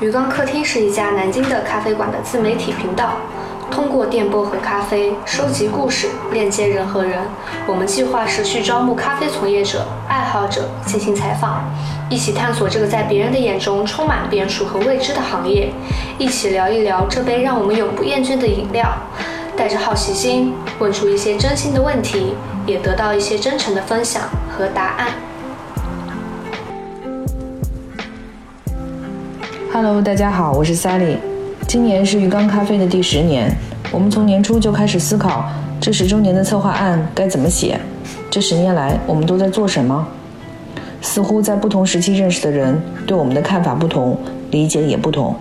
鱼缸客厅是一家南京的咖啡馆的自媒体频道，通过电波和咖啡收集故事，链接人和人。我们计划持续招募咖啡从业者、爱好者进行采访，一起探索这个在别人的眼中充满变数和未知的行业，一起聊一聊这杯让我们永不厌倦的饮料。带着好奇心，问出一些真心的问题，也得到一些真诚的分享和答案。Hello，大家好，我是 Sally。今年是鱼缸咖啡的第十年，我们从年初就开始思考这十周年的策划案该怎么写。这十年来，我们都在做什么？似乎在不同时期认识的人，对我们的看法不同，理解也不同。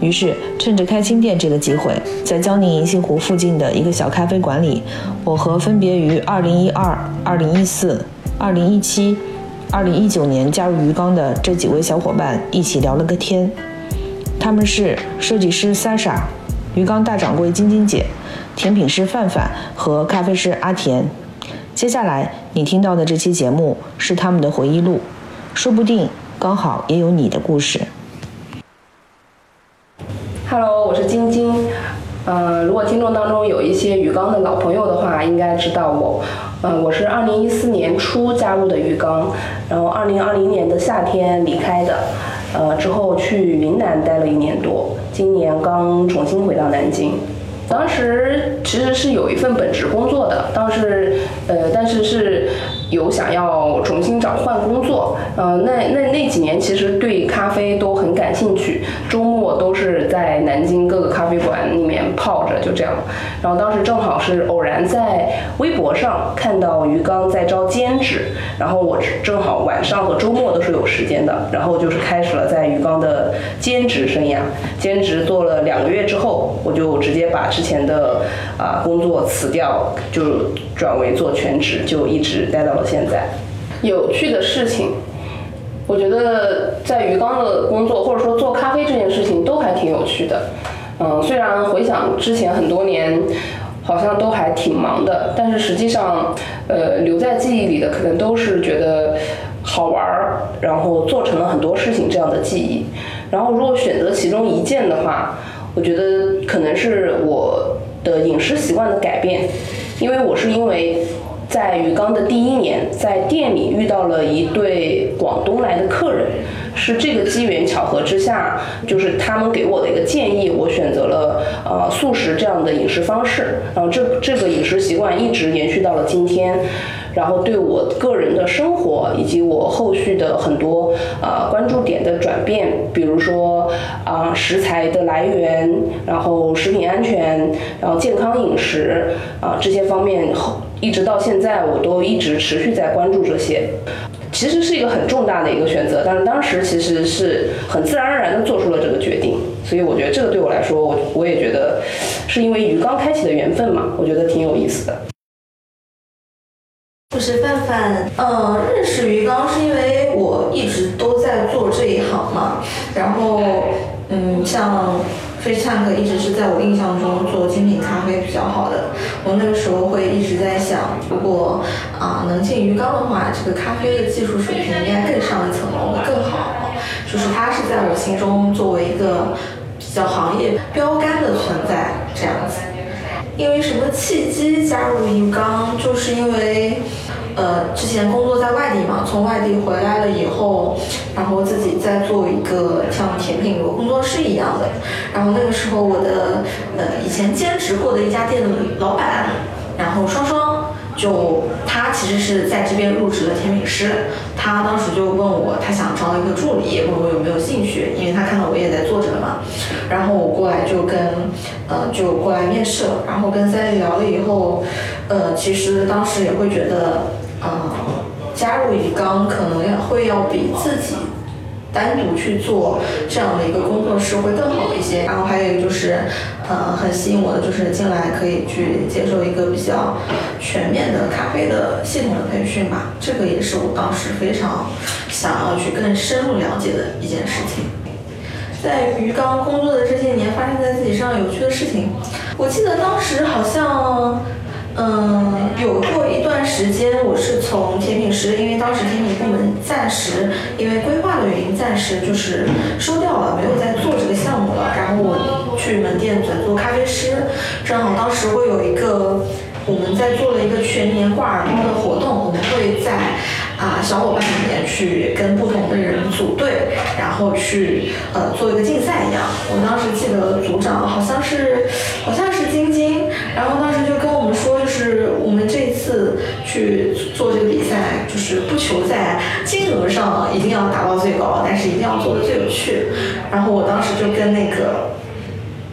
于是，趁着开新店这个机会，在江宁银杏湖附近的一个小咖啡馆里，我和分别于2012、2014、2017。二零一九年加入鱼缸的这几位小伙伴一起聊了个天，他们是设计师 Sasha、鱼缸大掌柜晶晶姐、甜品师范范和咖啡师阿田。接下来你听到的这期节目是他们的回忆录，说不定刚好也有你的故事。Hello，我是晶晶。嗯，如果听众当中有一些鱼缸的老朋友的话，应该知道我。嗯，我是二零一四年初加入的鱼缸，然后二零二零年的夏天离开的，呃，之后去云南待了一年多，今年刚重新回到南京。当时其实是有一份本职工作的，当时呃，但是是有想要重新找换工作，呃，那那那几年其实对咖啡都很感兴趣，周末都是在南京各个咖啡馆里面泡着，就这样。然后当时正好是偶然在微博上看到鱼缸在招兼职，然后我正好晚上和周末都是有时间的，然后就是开始了在鱼缸的兼职生涯。兼职做了两个月之后，我就直接把之前的啊工作辞掉，就转为做全职，就一直待到了现在。有趣的事情，我觉得在鱼缸的工作或者说做咖啡这件事情都还挺有趣的。嗯，虽然回想之前很多年，好像都还挺忙的，但是实际上，呃，留在记忆里的可能都是觉得好玩儿，然后做成了很多事情这样的记忆。然后如果选择其中一件的话，我觉得可能是我的饮食习惯的改变，因为我是因为在鱼缸的第一年，在店里遇到了一对广东来的客人，是这个机缘巧合之下，就是他们给我的一个建议，我选择了呃素食这样的饮食方式，然后这这个饮食习惯一直延续到了今天。然后对我个人的生活以及我后续的很多啊关注点的转变，比如说啊食材的来源，然后食品安全，然后健康饮食啊这些方面，后一直到现在我都一直持续在关注这些。其实是一个很重大的一个选择，但是当时其实是很自然而然的做出了这个决定。所以我觉得这个对我来说，我我也觉得是因为鱼缸开启的缘分嘛，我觉得挺有意思的。我是范范，嗯，认识鱼缸是因为我一直都在做这一行嘛，然后，嗯，像 Fish Tank 一直是在我印象中做精品咖啡比较好的，我那个时候会一直在想，如果啊能进鱼缸的话，这个咖啡的技术水平应该更上一层楼，会更好，就是它是在我心中作为一个比较行业标杆的存在这样子。因为什么契机加入鱼缸？就是因为。呃，之前工作在外地嘛，从外地回来了以后，然后自己在做一个像甜品工作室一样的。然后那个时候，我的呃以前兼职过的一家店的老板，然后双双，就他其实是在这边入职的甜品师。他当时就问我，他想招一个助理，问我有没有兴趣，因为他看到我也在做着嘛。然后我过来就跟呃就过来面试了，然后跟三丽聊了以后，呃其实当时也会觉得。嗯，加入鱼缸可能要会要比自己单独去做这样的一个工作室会更好一些。然后还有就是，呃，很吸引我的就是进来可以去接受一个比较全面的咖啡的系统的培训吧。这个也是我当时非常想要去更深入了解的一件事情。在鱼缸工作的这些年，发生在自己身上有趣的事情，我记得当时好像。嗯，有过一段时间，我是从甜品师，因为当时甜品部门暂时因为规划的原因，暂时就是收掉了，没有再做这个项目了。然后我去门店转做咖啡师，正好当时会有一个我们在做了一个全年挂耳包的活动，我们会在。啊，小伙伴里面去跟不同的人组队，然后去呃做一个竞赛一样。我当时记得组长好像是好像是晶晶，然后当时就跟，就是我们这次去做这个比赛，就是不求在金额上一定要达到最高，但是一定要做的最有趣。然后我当时就跟那个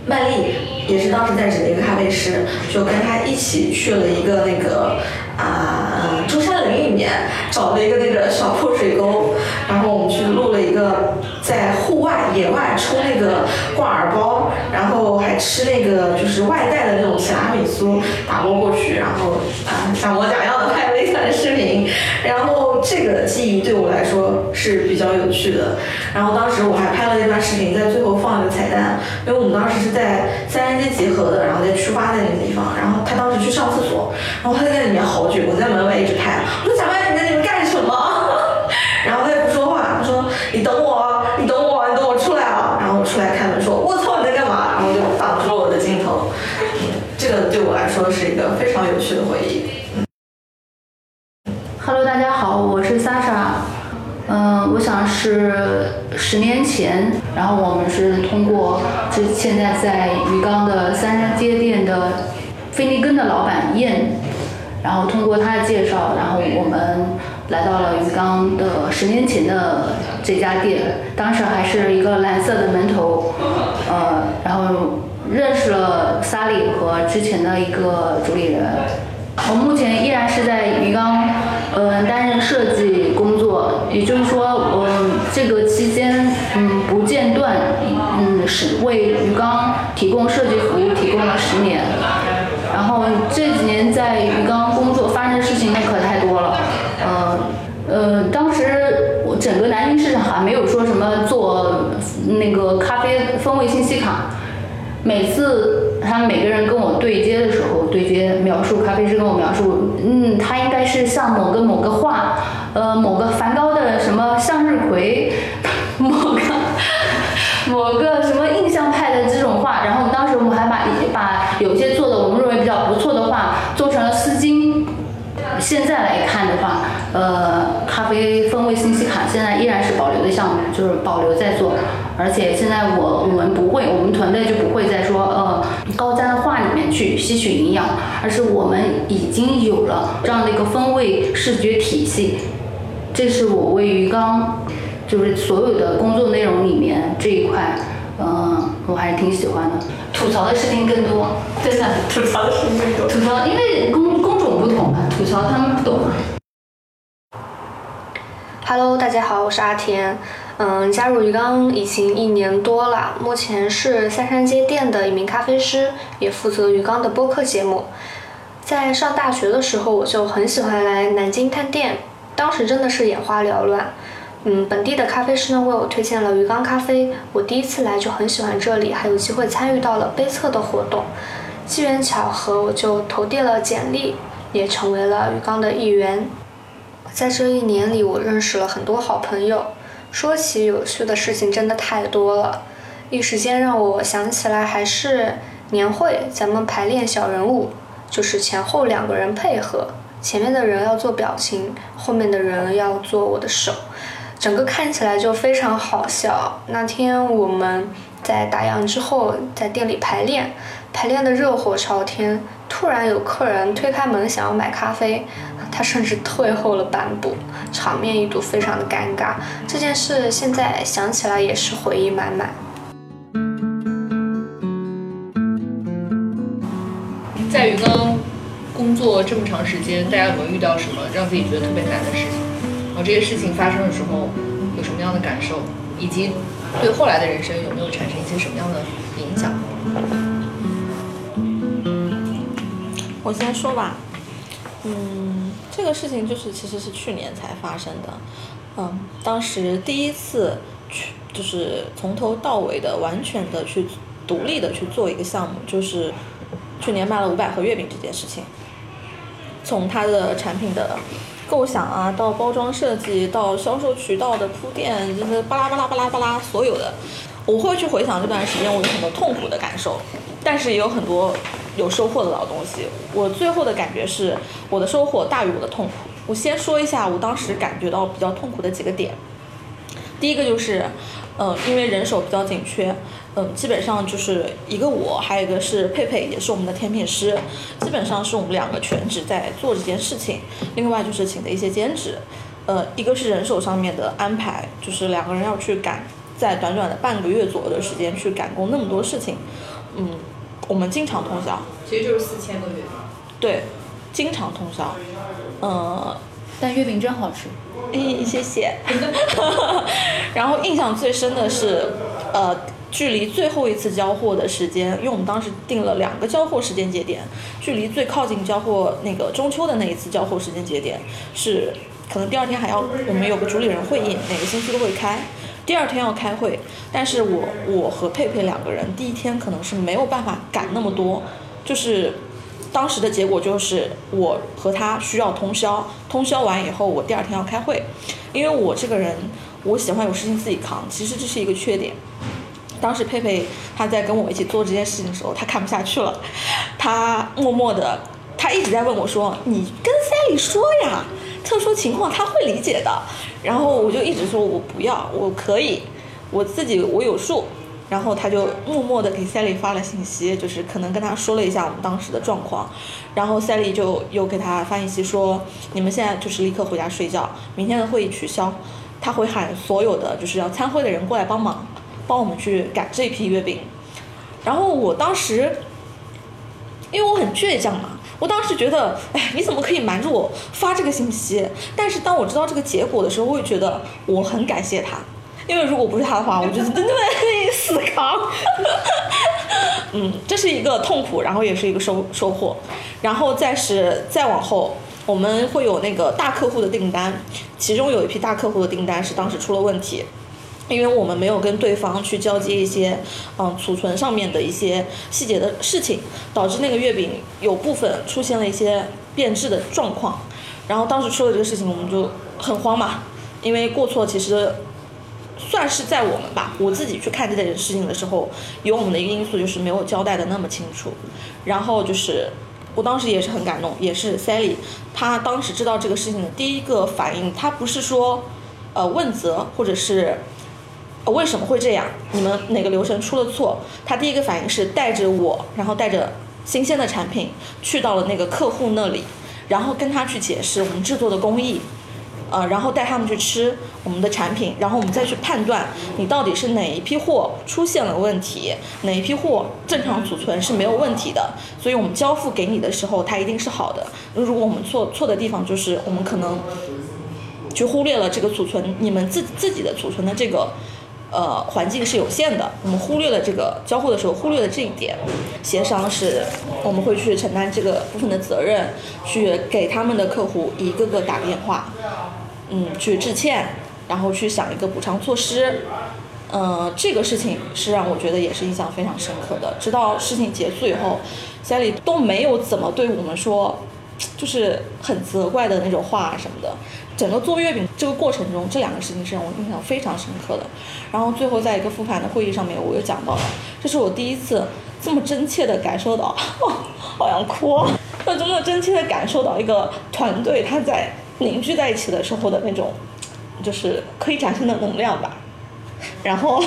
曼丽，也是当时在职的一个咖啡师，就跟他一起去了一个那个。啊，中山陵里面找了一个那个小破水沟，然后我们去录了一个在户外野外抽那个挂耳包，然后还吃那个就是外带的那种提拉米苏，打包过去，然后啊像模假样的拍了一段视频，然后这个记忆对我来说是比较有趣的。然后当时我还拍了一段视频，在最后放一个彩蛋，因为我们当时是在三人街集合的，然后在出发的那个地方，然后他当时去上厕所，然后他在里面好久。我在门外一直拍，我说贾曼你在里面干什么？然后他也不说话，他 说你等我，你等我，你等我出来啊。然后我出来开门说，我操你在干嘛？然后就挡住了我的镜头。这个对我来说是一非常有趣的回忆。Hello，大家好，我是 Sasha。嗯，我想是十年前，然后我们是通过这现在在鱼缸的三山街店的菲尼根的老板燕。然后通过他的介绍，然后我们来到了鱼缸的十年前的这家店，当时还是一个蓝色的门头，呃，然后认识了萨里和之前的一个主理人。我目前依然是在鱼缸，嗯，担任设计工作，也就是说，嗯，这个期间，嗯，不间断，嗯，是为鱼缸提供设计服务，提供了十年。然后这几年在鱼缸工作发生的事情那可他每个人跟我对接的时候，对接描述咖啡师跟我描述，嗯，他应该是像某个某个画，呃，某个梵高的什么向日葵，某个某个什么印象派的这种画，然后当时我们还把把有些做的我们认为比较不错的画做成了丝巾。现在来看的话，呃，咖啡风味信息卡现在依然是保留的项目，就是保留在做。而且现在我我们不会，我们团队就不会再说呃高赞的画里面去吸取营养，而是我们已经有了这样的一个风味视觉体系。这是我为鱼缸，就是所有的工作内容里面这一块。嗯，我还是挺喜欢的。吐槽的事情更多，真的吐槽的事情更多。吐槽，因为工工种不同嘛，吐槽他们不懂。Hello，大家好，我是阿田。嗯，加入鱼缸已经一年多了，目前是三山街店的一名咖啡师，也负责鱼缸的播客节目。在上大学的时候，我就很喜欢来南京探店，当时真的是眼花缭乱。嗯，本地的咖啡师呢为我推荐了鱼缸咖啡，我第一次来就很喜欢这里，还有机会参与到了杯测的活动，机缘巧合我就投递了简历，也成为了鱼缸的一员。在这一年里，我认识了很多好朋友，说起有趣的事情真的太多了，一时间让我想起来还是年会，咱们排练小人物，就是前后两个人配合，前面的人要做表情，后面的人要做我的手。整个看起来就非常好笑。那天我们在打烊之后，在店里排练，排练的热火朝天。突然有客人推开门想要买咖啡，他甚至退后了半步，场面一度非常的尴尬。这件事现在想起来也是回忆满满。在鱼缸工作这么长时间，大家有没有遇到什么让自己觉得特别难的事情？然后这些事情发生的时候有什么样的感受，以及对后来的人生有没有产生一些什么样的影响？我先说吧，嗯，这个事情就是其实是去年才发生的，嗯，当时第一次去就是从头到尾的完全的去独立的去做一个项目，就是去年卖了五百盒月饼这件事情，从它的产品的构想啊，到包装设计，到销售渠道的铺垫，就是巴拉巴拉巴拉巴拉所有的，我会去回想这段时间我有很多痛苦的感受，但是也有很多有收获的老东西。我最后的感觉是，我的收获大于我的痛苦。我先说一下我当时感觉到比较痛苦的几个点。第一个就是，呃，因为人手比较紧缺，嗯、基本上就是一个我，还有一个是佩佩，也是我们的甜品师，基本上是我们两个全职在做这件事情。另外就是请的一些兼职，呃，一个是人手上面的安排，就是两个人要去赶，在短短的半个月左右的时间去赶工那么多事情，嗯，我们经常通宵，其实就是四千个月。对，经常通宵，呃，但月饼真好吃。咦，谢谢。然后印象最深的是，呃，距离最后一次交货的时间，因为我们当时定了两个交货时间节点，距离最靠近交货那个中秋的那一次交货时间节点是，可能第二天还要我们有个主理人会议，每个星期都会开。第二天要开会，但是我我和佩佩两个人第一天可能是没有办法赶那么多，就是当时的结果就是我和他需要通宵，通宵完以后我第二天要开会，因为我这个人我喜欢有事情自己扛，其实这是一个缺点。当时佩佩他在跟我一起做这件事情的时候，他看不下去了，他默默的，他一直在问我说：“你跟 Sally 说呀，特殊情况他会理解的。”然后我就一直说我不要，我可以，我自己我有数。然后他就默默的给 Sally 发了信息，就是可能跟他说了一下我们当时的状况，然后 Sally 就又给他发信息说，你们现在就是立刻回家睡觉，明天的会议取消，他会喊所有的就是要参会的人过来帮忙，帮我们去赶这批月饼。然后我当时，因为我很倔强嘛，我当时觉得，哎，你怎么可以瞒着我发这个信息？但是当我知道这个结果的时候，我会觉得我很感谢他，因为如果不是他的话，我就真的会死扛。嗯，这是一个痛苦，然后也是一个收收获，然后再是再往后，我们会有那个大客户的订单，其中有一批大客户的订单是当时出了问题。因为我们没有跟对方去交接一些，嗯，储存上面的一些细节的事情，导致那个月饼有部分出现了一些变质的状况。然后当时出了这个事情，我们就很慌嘛，因为过错其实算是在我们吧。我自己去看这件事情的时候，有我们的一个因素就是没有交代的那么清楚。然后就是我当时也是很感动，也是 Sally，她当时知道这个事情的第一个反应，她不是说呃问责或者是。为什么会这样？你们哪个流程出了错？他第一个反应是带着我，然后带着新鲜的产品去到了那个客户那里，然后跟他去解释我们制作的工艺，呃，然后带他们去吃我们的产品，然后我们再去判断你到底是哪一批货出现了问题，哪一批货正常储存是没有问题的，所以我们交付给你的时候，它一定是好的。如果我们错错的地方就是我们可能去忽略了这个储存，你们自自己的储存的这个。呃，环境是有限的，我们忽略了这个交货的时候忽略了这一点，协商是我们会去承担这个部分的责任，去给他们的客户一个个打电话，嗯，去致歉，然后去想一个补偿措施，呃，这个事情是让我觉得也是印象非常深刻的。直到事情结束以后家里都没有怎么对我们说，就是很责怪的那种话什么的。整个做月饼这个过程中，这两个事情是让我印象非常深刻的。然后最后在一个复盘的会议上面，我又讲到了，这是我第一次这么真切的感受到，哦、好想哭，我这么真切的感受到一个团队他在凝聚在一起的时候的那种，就是可以产生的能量吧。然后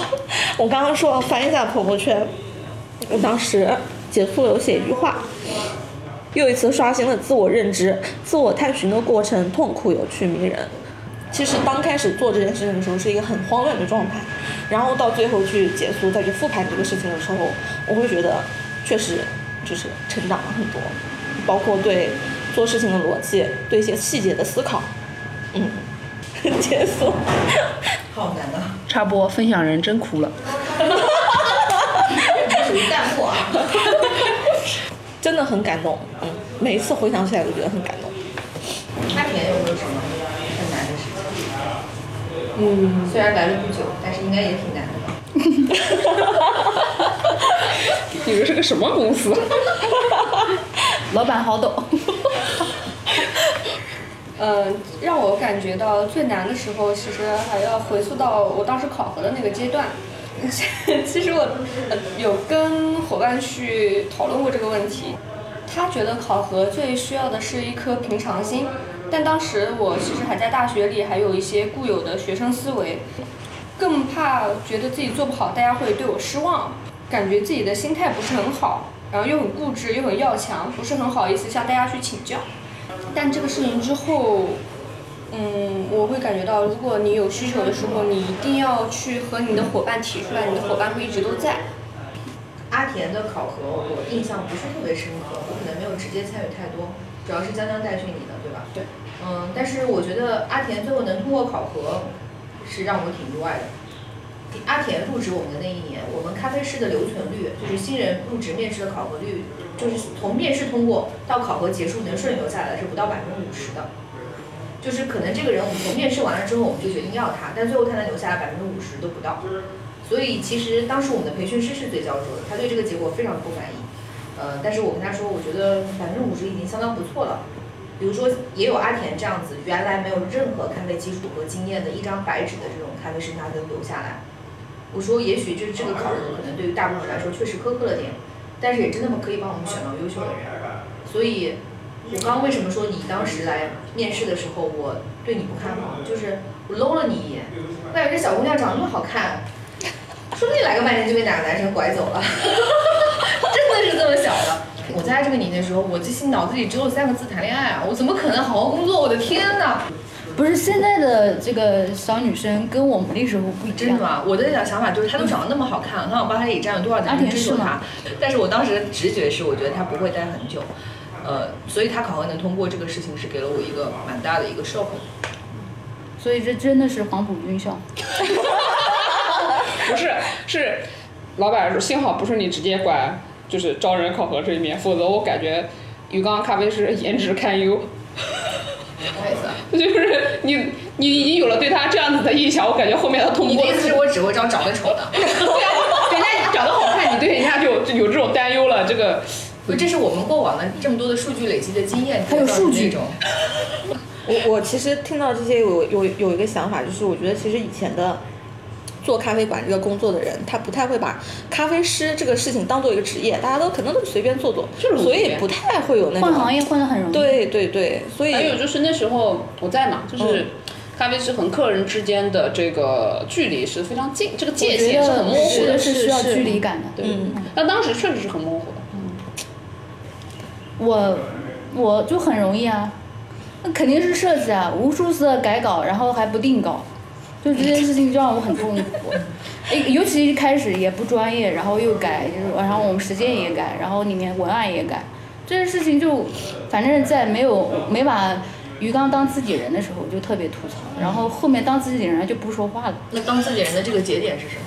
我刚刚说翻一下朋友圈，我当时结束了有写一句话。又一次刷新了自我认知、自我探寻的过程，痛苦、有趣、迷人。其实刚开始做这件事情的时候是一个很慌乱的状态，然后到最后去结束、再去复盘这个事情的时候，我会觉得确实就是成长了很多，包括对做事情的逻辑、对一些细节的思考。嗯，结束。好难啊！插播，分享人真哭了。属于淡漠啊。真的很感动，嗯，每一次回想起来都觉得很感动。开田有没有什么很难的事情？嗯，虽然来了不久，但是应该也挺难的吧？你们是个什么公司？老板好懂。嗯，让我感觉到最难的时候，其实还要回溯到我当时考核的那个阶段。其实我有跟伙伴去讨论过这个问题，他觉得考核最需要的是一颗平常心，但当时我其实还在大学里，还有一些固有的学生思维，更怕觉得自己做不好，大家会对我失望，感觉自己的心态不是很好，然后又很固执，又很要强，不是很好意思向大家去请教。但这个事情之后，嗯，我会感觉到，如果你有需求的时候，你一定要去和你的伙伴提出来，你的伙伴会一直都在。阿田的考核我印象不是特别深刻，我可能没有直接参与太多，主要是江江带训你的，对吧？对。嗯，但是我觉得阿田最后能通过考核，是让我挺意外的。阿田入职我们的那一年，我们咖啡师的留存率，就是新人入职面试的考核率，就是从面试通过到考核结束能顺利留下来是不到百分之五十的。就是可能这个人我们从面试完了之后，我们就决定要他，但最后他能留下来百分之五十都不到。所以其实当时我们的培训师是最焦灼的，他对这个结果非常不满意。呃，但是我跟他说，我觉得百分之五十已经相当不错了。比如说，也有阿田这样子，原来没有任何咖啡基础和经验的一张白纸的这种咖啡师，他能留下来。我说，也许就是这个考核可能对于大部分人来说确实苛刻了点，但是也真的可以帮我们选到优秀的人。所以，我刚刚为什么说你当时来面试的时候，我对你不看好，就是我搂了你一眼，外边这小姑娘长得那么好看。说不定来个半天就被哪个男生拐走了，真的是这么想的。我在这个年纪的时候，我这心脑子里只有三个字：谈恋爱啊！我怎么可能好好工作？我的天哪！不是现在的这个小女生跟我们那时候不一样。真的吗？我的想想法就是，她都长得那么好看，她网吧里占有多少男生追求她？但是我当时的直觉是，我觉得她不会待很久。呃，所以他考核能通过这个事情，是给了我一个蛮大的一个 shock。所以这真的是黄埔军校。不是，是老板说，幸好不是你直接管，就是招人考核这一面，否则我感觉鱼缸咖啡师颜值堪忧。什么意思啊？就是你，你已经有了对他这样子的印象，我感觉后面他通过。你的意思是我只会招长得丑的？对啊，人家长得好看，你对人家就有这种担忧了。这个，不，这是我们过往的这么多的数据累积的经验，还有数据。我我其实听到这些，有有有一个想法，就是我觉得其实以前的。做咖啡馆这个工作的人，他不太会把咖啡师这个事情当做一个职业，大家都可能都随便做做，所以不太会有那种换行业换的很容易。对对对，所以还有就是那时候我在嘛，就是咖啡师和客人之间的这个距离是非常近，这个界限是很模糊的，是需要距离感的。对，那当时确实是很模糊我我就很容易啊，那肯定是设计啊，无数次的改稿，然后还不定稿。就这件事情就让我很痛苦，哎，尤其一开始也不专业，然后又改，就是然后我们时间也改，然后里面文案也改，这件事情就，反正在没有没把鱼缸当自己人的时候就特别吐槽，然后后面当自己人就不说话了。那当自己人的这个节点是什么？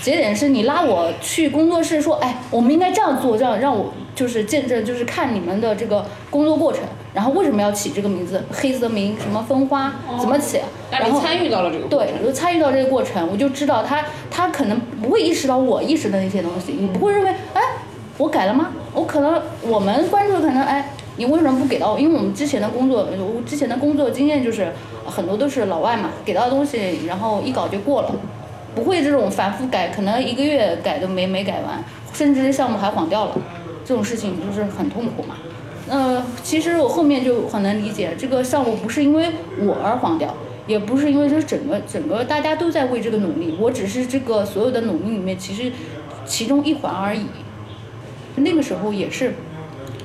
节点是你拉我去工作室说，哎，我们应该这样做，这样让我就是见证，就是看你们的这个工作过程。然后为什么要起这个名字？黑泽明什么分花怎么起？然后参与到了这个对，我参与到这个过程，我就知道他他可能不会意识到我意识的那些东西。你不会认为哎，我改了吗？我可能我们关注可能哎，你为什么不给到我？因为我们之前的工作，我之前的工作经验就是很多都是老外嘛，给到的东西然后一搞就过了，不会这种反复改，可能一个月改都没没改完，甚至项目还黄掉了，这种事情就是很痛苦嘛。呃，其实我后面就很能理解，这个项目不是因为我而黄掉，也不是因为这整个整个大家都在为这个努力，我只是这个所有的努力里面其实其中一环而已。那个时候也是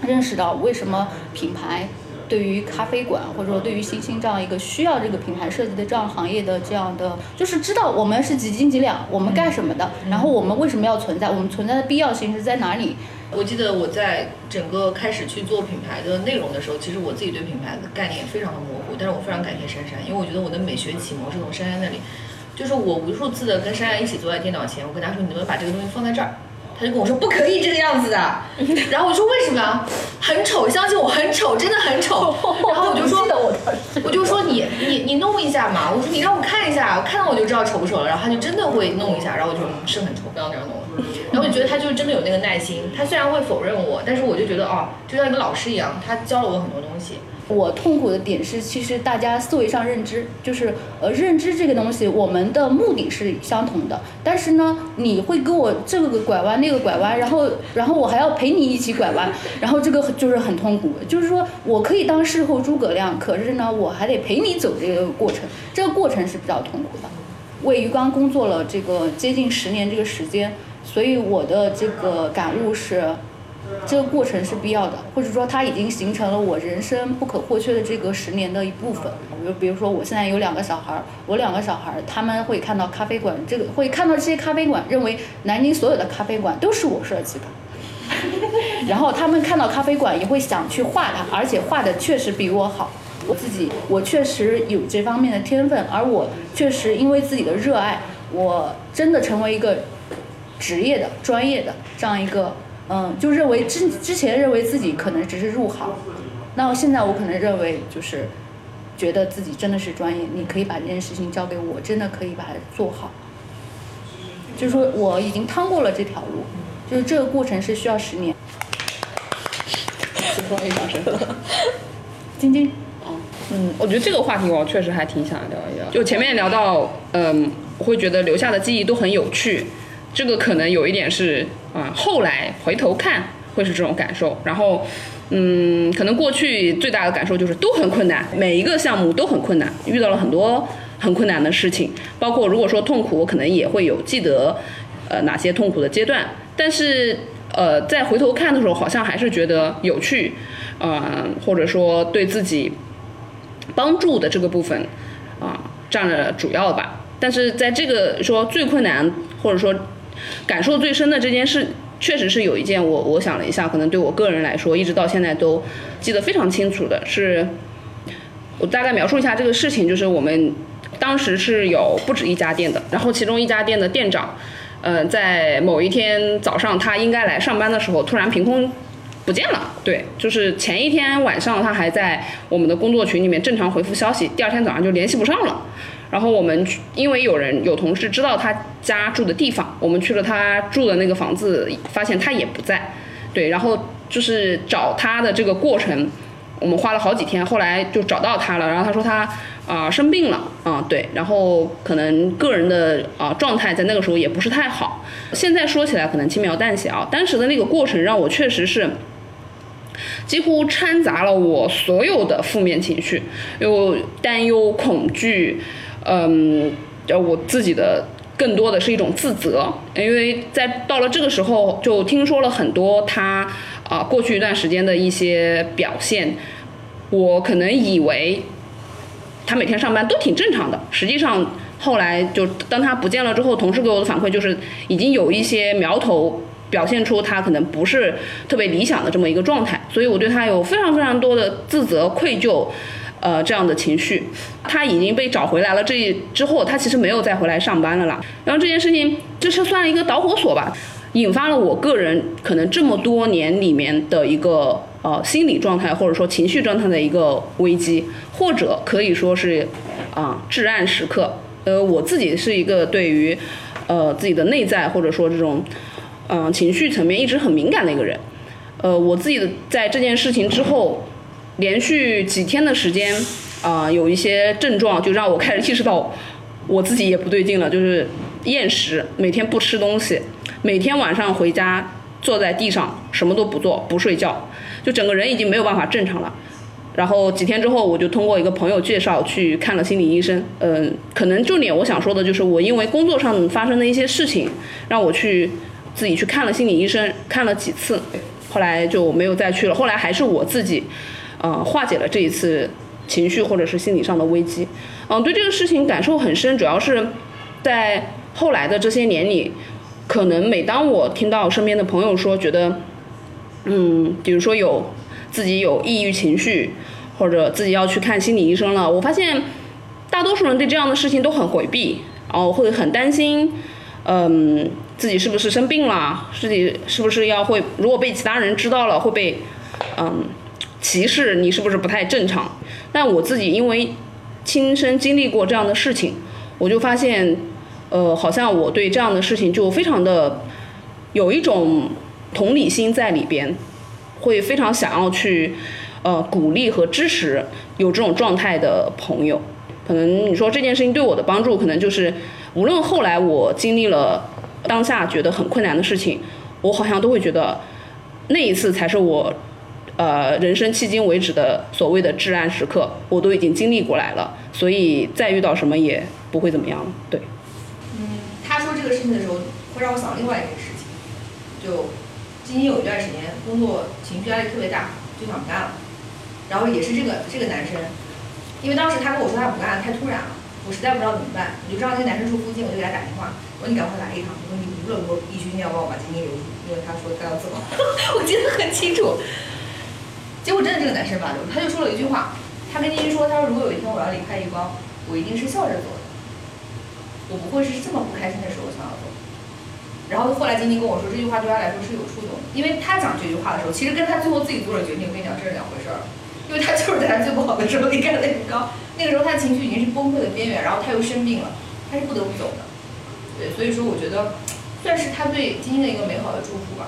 认识到为什么品牌对于咖啡馆或者说对于新兴这样一个需要这个品牌设计的这样行业的这样的，就是知道我们是几斤几两，我们干什么的，然后我们为什么要存在，我们存在的必要性是在哪里。我记得我在整个开始去做品牌的内容的时候，其实我自己对品牌的概念也非常的模糊。但是我非常感谢珊珊，因为我觉得我的美学启蒙是从珊珊那里。就是我无数次的跟珊珊一起坐在电脑前，我跟她说：“你能不能把这个东西放在这儿？”她就跟我说：“不可以这个样子的。”然后我说：“为什么？很丑，相信我，很丑，真的很丑。”然后我就说：“我就说你你你弄一下嘛。”我说：“你让我看一下，我看到我就知道丑不丑了。”然后她就真的会弄一下，然后我就是很丑，不要那样弄。然后我就觉得他就是真的有那个耐心，他虽然会否认我，但是我就觉得哦，就像一个老师一样，他教了我很多东西。我痛苦的点是，其实大家思维上认知，就是呃认知这个东西，我们的目的是相同的，但是呢，你会跟我这个拐弯那个拐弯，然后然后我还要陪你一起拐弯，然后这个就是很痛苦。就是说我可以当事后诸葛亮，可是呢，我还得陪你走这个过程，这个过程是比较痛苦的。为鱼缸工作了这个接近十年这个时间，所以我的这个感悟是。这个过程是必要的，或者说它已经形成了我人生不可或缺的这个十年的一部分。就，比如说我现在有两个小孩儿，我两个小孩儿他们会看到咖啡馆，这个会看到这些咖啡馆，认为南京所有的咖啡馆都是我设计的。然后他们看到咖啡馆也会想去画它，而且画的确实比我好。我自己我确实有这方面的天分，而我确实因为自己的热爱，我真的成为一个职业的、专业的这样一个。嗯，就认为之之前认为自己可能只是入行，那我现在我可能认为就是觉得自己真的是专业，你可以把这件事情交给我，真的可以把它做好。就是说我已经趟过了这条路，就是这个过程是需要十年。不好意思。晶晶，嗯，我觉得这个话题我确实还挺想聊一聊。就前面聊到，嗯，我会觉得留下的记忆都很有趣。这个可能有一点是啊，后来回头看会是这种感受。然后，嗯，可能过去最大的感受就是都很困难，每一个项目都很困难，遇到了很多很困难的事情。包括如果说痛苦，我可能也会有记得，呃，哪些痛苦的阶段。但是，呃，在回头看的时候，好像还是觉得有趣，呃，或者说对自己帮助的这个部分啊，占了主要吧。但是在这个说最困难，或者说感受最深的这件事，确实是有一件我我想了一下，可能对我个人来说，一直到现在都记得非常清楚的是，我大概描述一下这个事情，就是我们当时是有不止一家店的，然后其中一家店的店长，呃，在某一天早上他应该来上班的时候，突然凭空不见了。对，就是前一天晚上他还在我们的工作群里面正常回复消息，第二天早上就联系不上了。然后我们去因为有人有同事知道他家住的地方，我们去了他住的那个房子，发现他也不在，对，然后就是找他的这个过程，我们花了好几天，后来就找到他了。然后他说他啊生病了啊，对，然后可能个人的啊状态在那个时候也不是太好。现在说起来可能轻描淡写啊，当时的那个过程让我确实是 几乎掺杂了我所有的负面情绪，有担忧、恐惧。嗯，呃，我自己的更多的是一种自责，因为在到了这个时候，就听说了很多他啊过去一段时间的一些表现，我可能以为他每天上班都挺正常的，实际上后来就当他不见了之后，同事给我的反馈就是已经有一些苗头表现出他可能不是特别理想的这么一个状态，所以我对他有非常非常多的自责、愧疚。呃，这样的情绪，他已经被找回来了。这之后，他其实没有再回来上班了啦。然后这件事情，这是算一个导火索吧，引发了我个人可能这么多年里面的一个呃心理状态或者说情绪状态的一个危机，或者可以说是啊至暗时刻。呃，我自己是一个对于呃自己的内在或者说这种嗯情绪层面一直很敏感的一个人。呃，我自己的在这件事情之后。连续几天的时间，啊，有一些症状就让我开始意识到，我自己也不对劲了，就是厌食，每天不吃东西，每天晚上回家坐在地上什么都不做，不睡觉，就整个人已经没有办法正常了。然后几天之后，我就通过一个朋友介绍去看了心理医生。嗯，可能重点我想说的就是，我因为工作上发生的一些事情，让我去自己去看了心理医生，看了几次，后来就没有再去了。后来还是我自己。呃，化解了这一次情绪或者是心理上的危机，嗯，对这个事情感受很深，主要是在后来的这些年里，可能每当我听到身边的朋友说觉得，嗯，比如说有自己有抑郁情绪，或者自己要去看心理医生了，我发现大多数人对这样的事情都很回避，然后会很担心，嗯，自己是不是生病了，自己是不是要会，如果被其他人知道了会被，嗯。歧视你是不是不太正常？但我自己因为亲身经历过这样的事情，我就发现，呃，好像我对这样的事情就非常的有一种同理心在里边，会非常想要去呃鼓励和支持有这种状态的朋友。可能你说这件事情对我的帮助，可能就是无论后来我经历了当下觉得很困难的事情，我好像都会觉得那一次才是我呃人生迄今为止的所谓的至暗时刻，我都已经经历过来了，所以再遇到什么也不会怎么样。对，嗯，他说这个事情的时候，会让我想到另外一件事情，就今年有一段时间工作情绪压力特别大，就想不干了，然后也是这个这个男生。因为当时他跟我说他不干了，太突然了，我实在不知道怎么办。我就知道那个男生住附近，我就给他打电话，我说你赶快来一趟。我说你无论如何必须一定要帮我把晶晶留住，因为他说他要走，我记得很清楚。结果真的这个男生吧，他就说了一句话，他跟晶晶说，他说如果有一天我要离开余光，我一定是笑着走的，我不会是这么不开心的时候想要走。然后后来晶晶跟我说这句话对他来说是有触动的，因为他讲这句话的时候，其实跟他最后自己做的决定，我跟你讲这是两回事儿。因为他就是在他最不好的时候离开了那鱼缸，那个时候他情绪已经是崩溃的边缘，然后他又生病了，他是不得不走的。对，所以说我觉得算是他对晶晶的一个美好的祝福吧。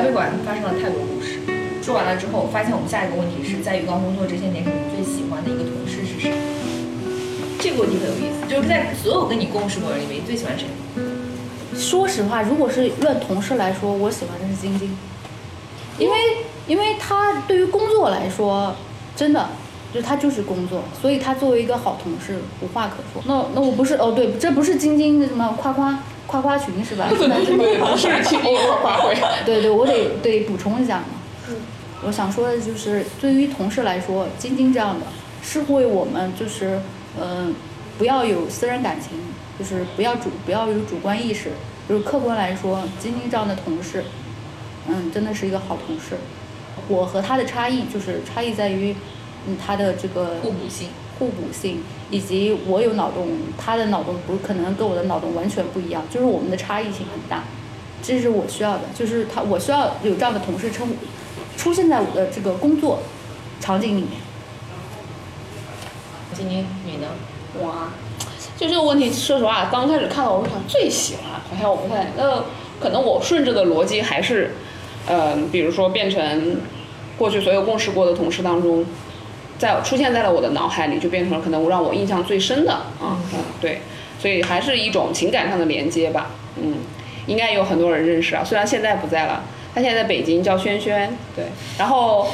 咖啡馆发生了太多故事，说完了之后，发现我们下一个问题是在鱼缸工作这些年，你最喜欢的一个同事是谁？这个问题很有意思，就是在所有跟你共事过的人里面，你最喜欢谁？说实话，如果是论同事来说，我喜欢的是晶晶，因为。因为他对于工作来说，真的，就他就是工作，所以他作为一个好同事，无话可说。那那我不是哦，对，这不是晶晶的什么夸夸夸夸群是吧？不能这么同事群夸夸会。对对，我得得补充一下嘛。嗯。我想说的就是，对于同事来说，晶晶这样的，是为我们就是嗯，不要有私人感情，就是不要主不要有主观意识，就是客观来说，晶晶这样的同事，嗯，真的是一个好同事。我和他的差异就是差异在于，嗯，他的这个互补性，互补性，以及我有脑洞，他的脑洞不可能跟我的脑洞完全不一样，就是我们的差异性很大，这是我需要的，就是他，我需要有这样的同事称出现在我的这个工作场景里面。今天你呢？我啊，就这个问题，说实话，刚开始看到我想最喜欢，好像我不太，那可能我顺着的逻辑还是。嗯，比如说变成过去所有共事过的同事当中，在出现在了我的脑海里，就变成了可能让我印象最深的啊，嗯，对，所以还是一种情感上的连接吧，嗯，应该有很多人认识啊，虽然现在不在了，他现在在北京叫轩轩，对，然后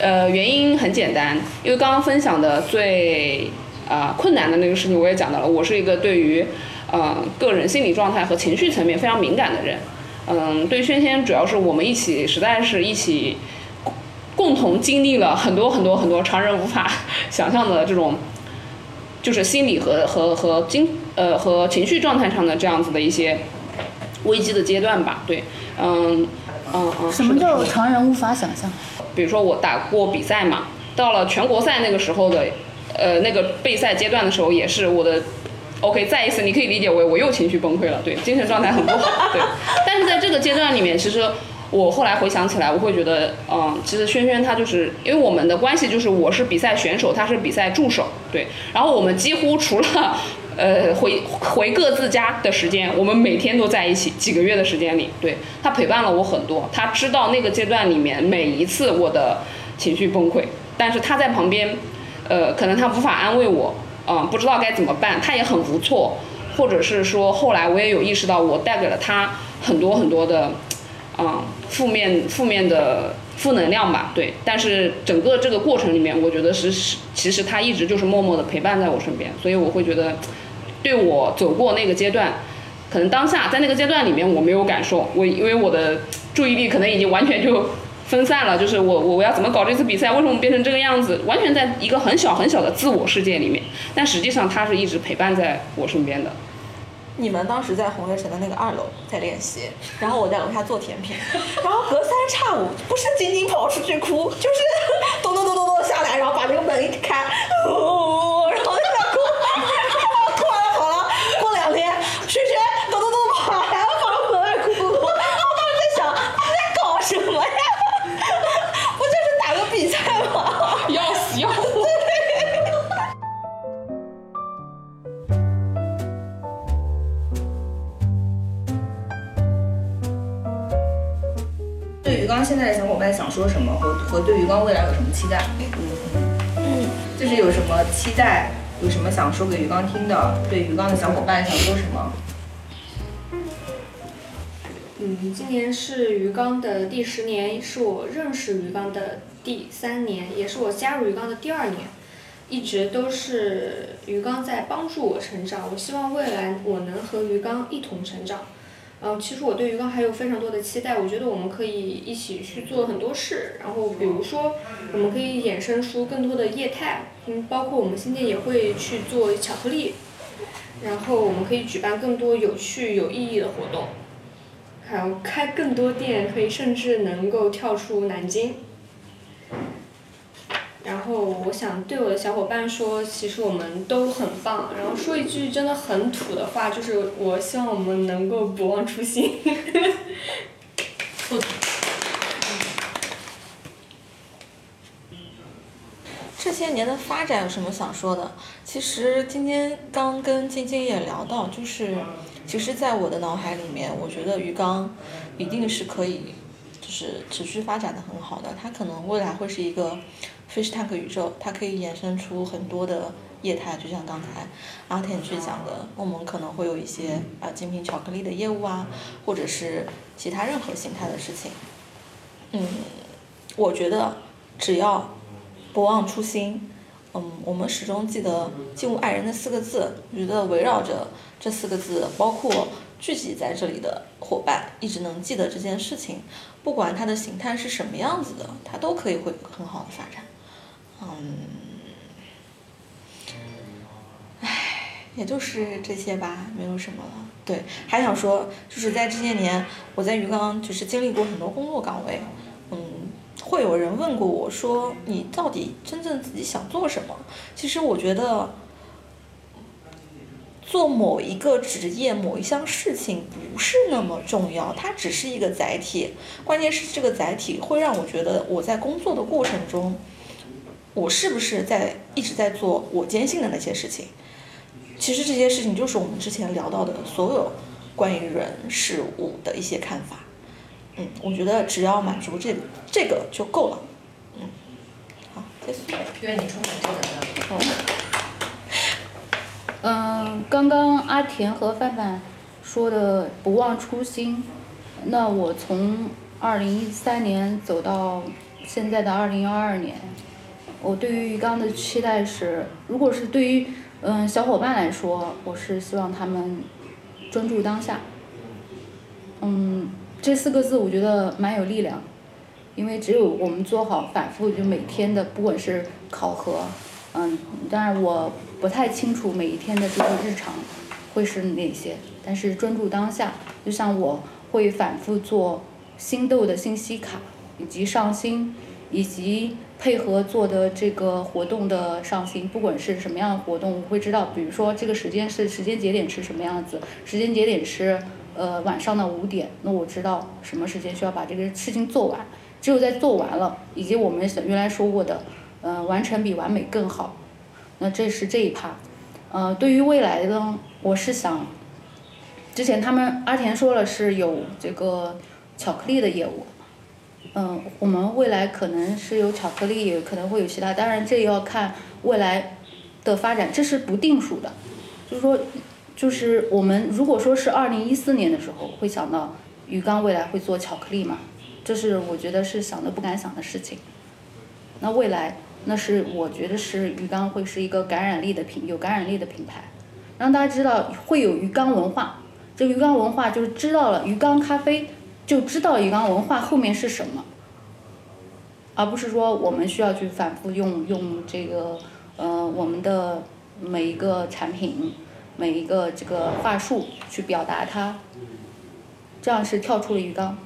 呃原因很简单，因为刚刚分享的最啊困难的那个事情我也讲到了，我是一个对于呃个人心理状态和情绪层面非常敏感的人。嗯，对轩轩主要是我们一起，实在是一起共同经历了很多很多很多常人无法想象的这种，就是心理和和和精呃和情绪状态上的这样子的一些危机的阶段吧。对，嗯嗯嗯。什么叫常人无法想象？比如说我打过比赛嘛，到了全国赛那个时候的呃那个备赛阶段的时候，也是我的。OK，再一次，你可以理解为我又情绪崩溃了，对，精神状态很不好，对。但是在这个阶段里面，其实我后来回想起来，我会觉得，嗯，其实轩轩他就是因为我们的关系就是我是比赛选手，他是比赛助手，对。然后我们几乎除了 呃回回各自家的时间，我们每天都在一起，几个月的时间里，对他陪伴了我很多，他知道那个阶段里面每一次我的情绪崩溃，但是他在旁边，呃，可能他无法安慰我。嗯，不知道该怎么办，他也很无措，或者是说后来我也有意识到，我带给了他很多很多的，嗯，负面负面的负能量吧，对。但是整个这个过程里面，我觉得是是，其实他一直就是默默的陪伴在我身边，所以我会觉得，对我走过那个阶段，可能当下在那个阶段里面我没有感受，我因为我的注意力可能已经完全就。分散了，就是我我我要怎么搞这次比赛？为什么变成这个样子？完全在一个很小很小的自我世界里面，但实际上他是一直陪伴在我身边的。你们当时在红叶城的那个二楼在练习，然后我在楼下做甜品，然后隔三差五不是晶晶跑出去哭，就是 咚咚咚咚咚下来，然后把那个门一开，哦，现在的小伙伴想说什么，和和对鱼缸未来有什么期待？嗯嗯，就是有什么期待，有什么想说给鱼缸听的，对鱼缸的小伙伴想说什么？嗯，今年是鱼缸的第十年，是我认识鱼缸的第三年，也是我加入鱼缸的第二年。一直都是鱼缸在帮助我成长，我希望未来我能和鱼缸一同成长。嗯，其实我对鱼缸还有非常多的期待，我觉得我们可以一起去做很多事，然后比如说我们可以衍生出更多的业态，嗯，包括我们新店也会去做巧克力，然后我们可以举办更多有趣有意义的活动，还有开更多店，可以甚至能够跳出南京。然后我想对我的小伙伴说，其实我们都很棒。然后说一句真的很土的话，就是我希望我们能够不忘初心。这些年的发展有什么想说的？其实今天刚跟晶晶也聊到，就是其实，在我的脑海里面，我觉得鱼缸一定是可以，就是持续发展的很好的。它可能未来会是一个 fish tank 宇宙，它可以衍生出很多的业态，就像刚才阿田去讲的，我们可能会有一些啊精品巧克力的业务啊，或者是其他任何形态的事情。嗯，我觉得只要不忘初心，嗯，我们始终记得“敬物爱人”的四个字。我觉得围绕着这四个字，包括聚集在这里的伙伴，一直能记得这件事情，不管它的形态是什么样子的，它都可以会有很好的发展。嗯，唉，也就是这些吧，没有什么了。对，还想说，就是在这些年，我在鱼缸就是经历过很多工作岗位，嗯，会有人问过我说，你到底真正自己想做什么？其实我觉得，做某一个职业、某一项事情不是那么重要，它只是一个载体。关键是这个载体会让我觉得我在工作的过程中。我是不是在一直在做我坚信的那些事情？其实这些事情就是我们之前聊到的所有关于人事物的一些看法。嗯，我觉得只要满足这这个就够了。嗯，好，结束。愿你充满正能量。嗯，刚刚阿田和范范说的不忘初心，那我从二零一三年走到现在的二零二二年，我对于鱼缸的期待是，如果是对于嗯小伙伴来说，我是希望他们专注当下。嗯，这四个字我觉得蛮有力量，因为只有我们做好反复，就每天的不管是考核，嗯，当然我不太清楚每一天的这个日常会是哪些，但是专注当下，就像我会反复做星豆的信息卡，以及上新，以及配合做的这个活动的上新，不管是什么样的活动，我会知道，比如说这个时间是时间节点是什么样子，时间节点是呃晚上的五点，那我知道什么时间需要把这个事情做完，只有在做完了，以及我们原来说过的，呃，完成比完美更好，那这是这一趴。呃，对于未来呢，我是想，之前他们阿田说了是有这个巧克力的业务，嗯，我们未来可能是有巧克力，可能会有其他，当然这要看未来的发展，这是不定数的，就是说，就是我们如果说是二零一四年的时候会想到鱼缸未来会做巧克力嘛，这是我觉得是想都不敢想的事情。那未来，那是我觉得是鱼缸会是一个感染力的品，有感染力的品牌，让大家知道会有鱼缸文化。这鱼缸文化就是知道了鱼缸咖啡，就知道鱼缸文化后面是什么，而不是说我们需要去反复用用这个呃我们的每一个产品，每一个这个话术去表达它，这样是跳出了鱼缸，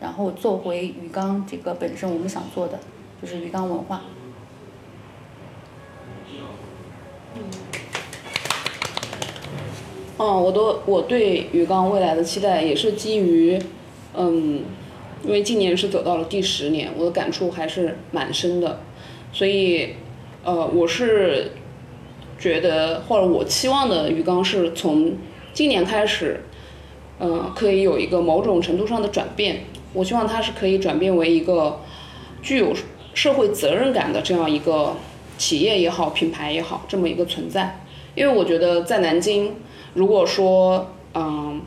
然后做回鱼缸这个本身我们想做的。就是鱼缸文化。嗯，我都我对鱼缸未来的期待也是基于，嗯，因为今年是走到了第十年，我的感触还是蛮深的，所以，呃，我是觉得或者我期望的鱼缸是从今年开始，嗯，可以有一个某种程度上的转变，我希望它是可以转变为一个具有社会责任感的这样一个企业也好，品牌也好，这么一个存在。因为我觉得在南京，如果说嗯，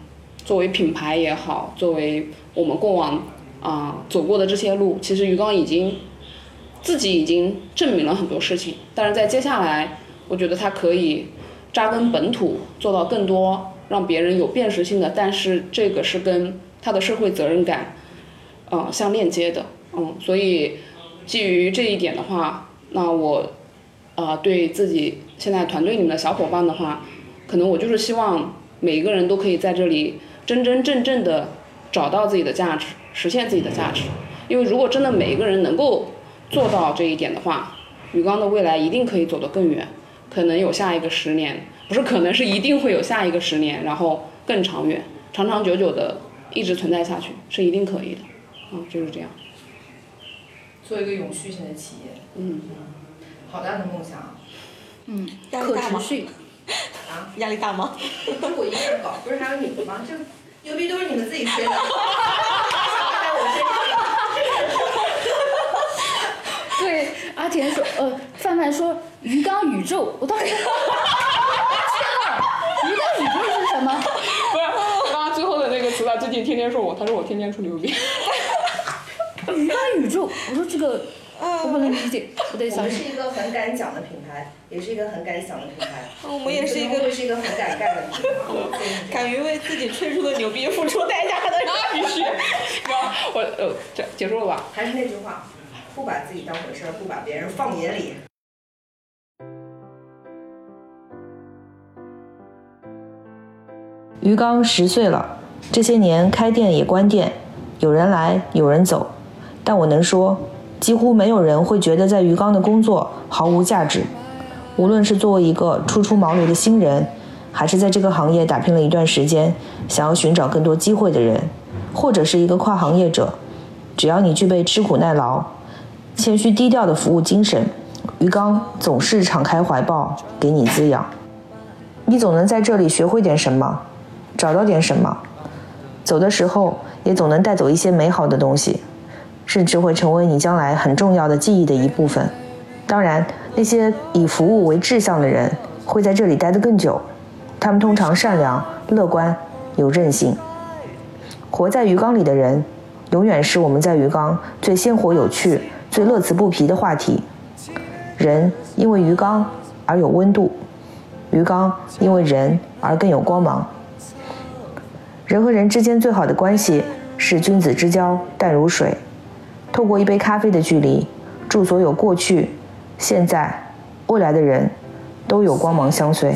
作为品牌也好，作为我们过往啊、走过的这些路，其实鱼缸已经自己已经证明了很多事情。但是在接下来，我觉得它可以扎根本土，做到更多让别人有辨识性的，但是这个是跟它的社会责任感，呃，相链接的。嗯，所以基于这一点的话，那我呃对自己现在团队里面的小伙伴的话，可能我就是希望每一个人都可以在这里真真正正的找到自己的价值，实现自己的价值。因为如果真的每一个人能够做到这一点的话，鱼缸的未来一定可以走得更远，可能有下一个十年，不是可能是一定会有下一个十年，然后更长远，长长久久的一直存在下去，是一定可以的。嗯，就是这样。做一个永续性的企业，嗯，好大的梦想啊！嗯，压力大吗可持续。啊，压力大吗？就我一个人搞，不是还有你们吗？这牛逼都是你们自己吹的。对，阿田说，呃，范范说鱼缸宇宙，我当时，天哪，鱼缸宇宙是什么？不是，刚刚最后的那个词他最近天天说我，他说我天天吹牛逼。鱼缸宇宙，我说这个我不能理解，我得我。们是一个很敢讲的品牌，也是一个很敢想的品牌。我们也是一个是一个很敢干的品牌。敢于为自己吹出的牛逼付出代价的人。必须，我呃，这结束了吧？还是那句话，不把自己当回事儿，不把别人放眼里。鱼缸十岁了，这些年开店也关店，有人来有人走，但我能说，几乎没有人会觉得在鱼缸的工作毫无价值。无论是作为一个初出茅庐的新人，还是在这个行业打拼了一段时间，想要寻找更多机会的人，或者是一个跨行业者，只要你具备吃苦耐劳、谦虚低调的服务精神，鱼缸总是敞开怀抱给你滋养。你总能在这里学会点什么，找到点什么，走的时候也总能带走一些美好的东西，甚至会成为你将来很重要的记忆的一部分。当然，那些以服务为志向的人会在这里待得更久，他们通常善良、乐观、有韧性。活在鱼缸里的人，永远是我们在鱼缸最鲜活、有趣、最乐此不疲的话题。人因为鱼缸而有温度。鱼缸因为人而更有光芒。人和人之间最好的关系是君子之交淡如水。透过一杯咖啡的距离，祝所有过去、现在、未来的人都有光芒相随。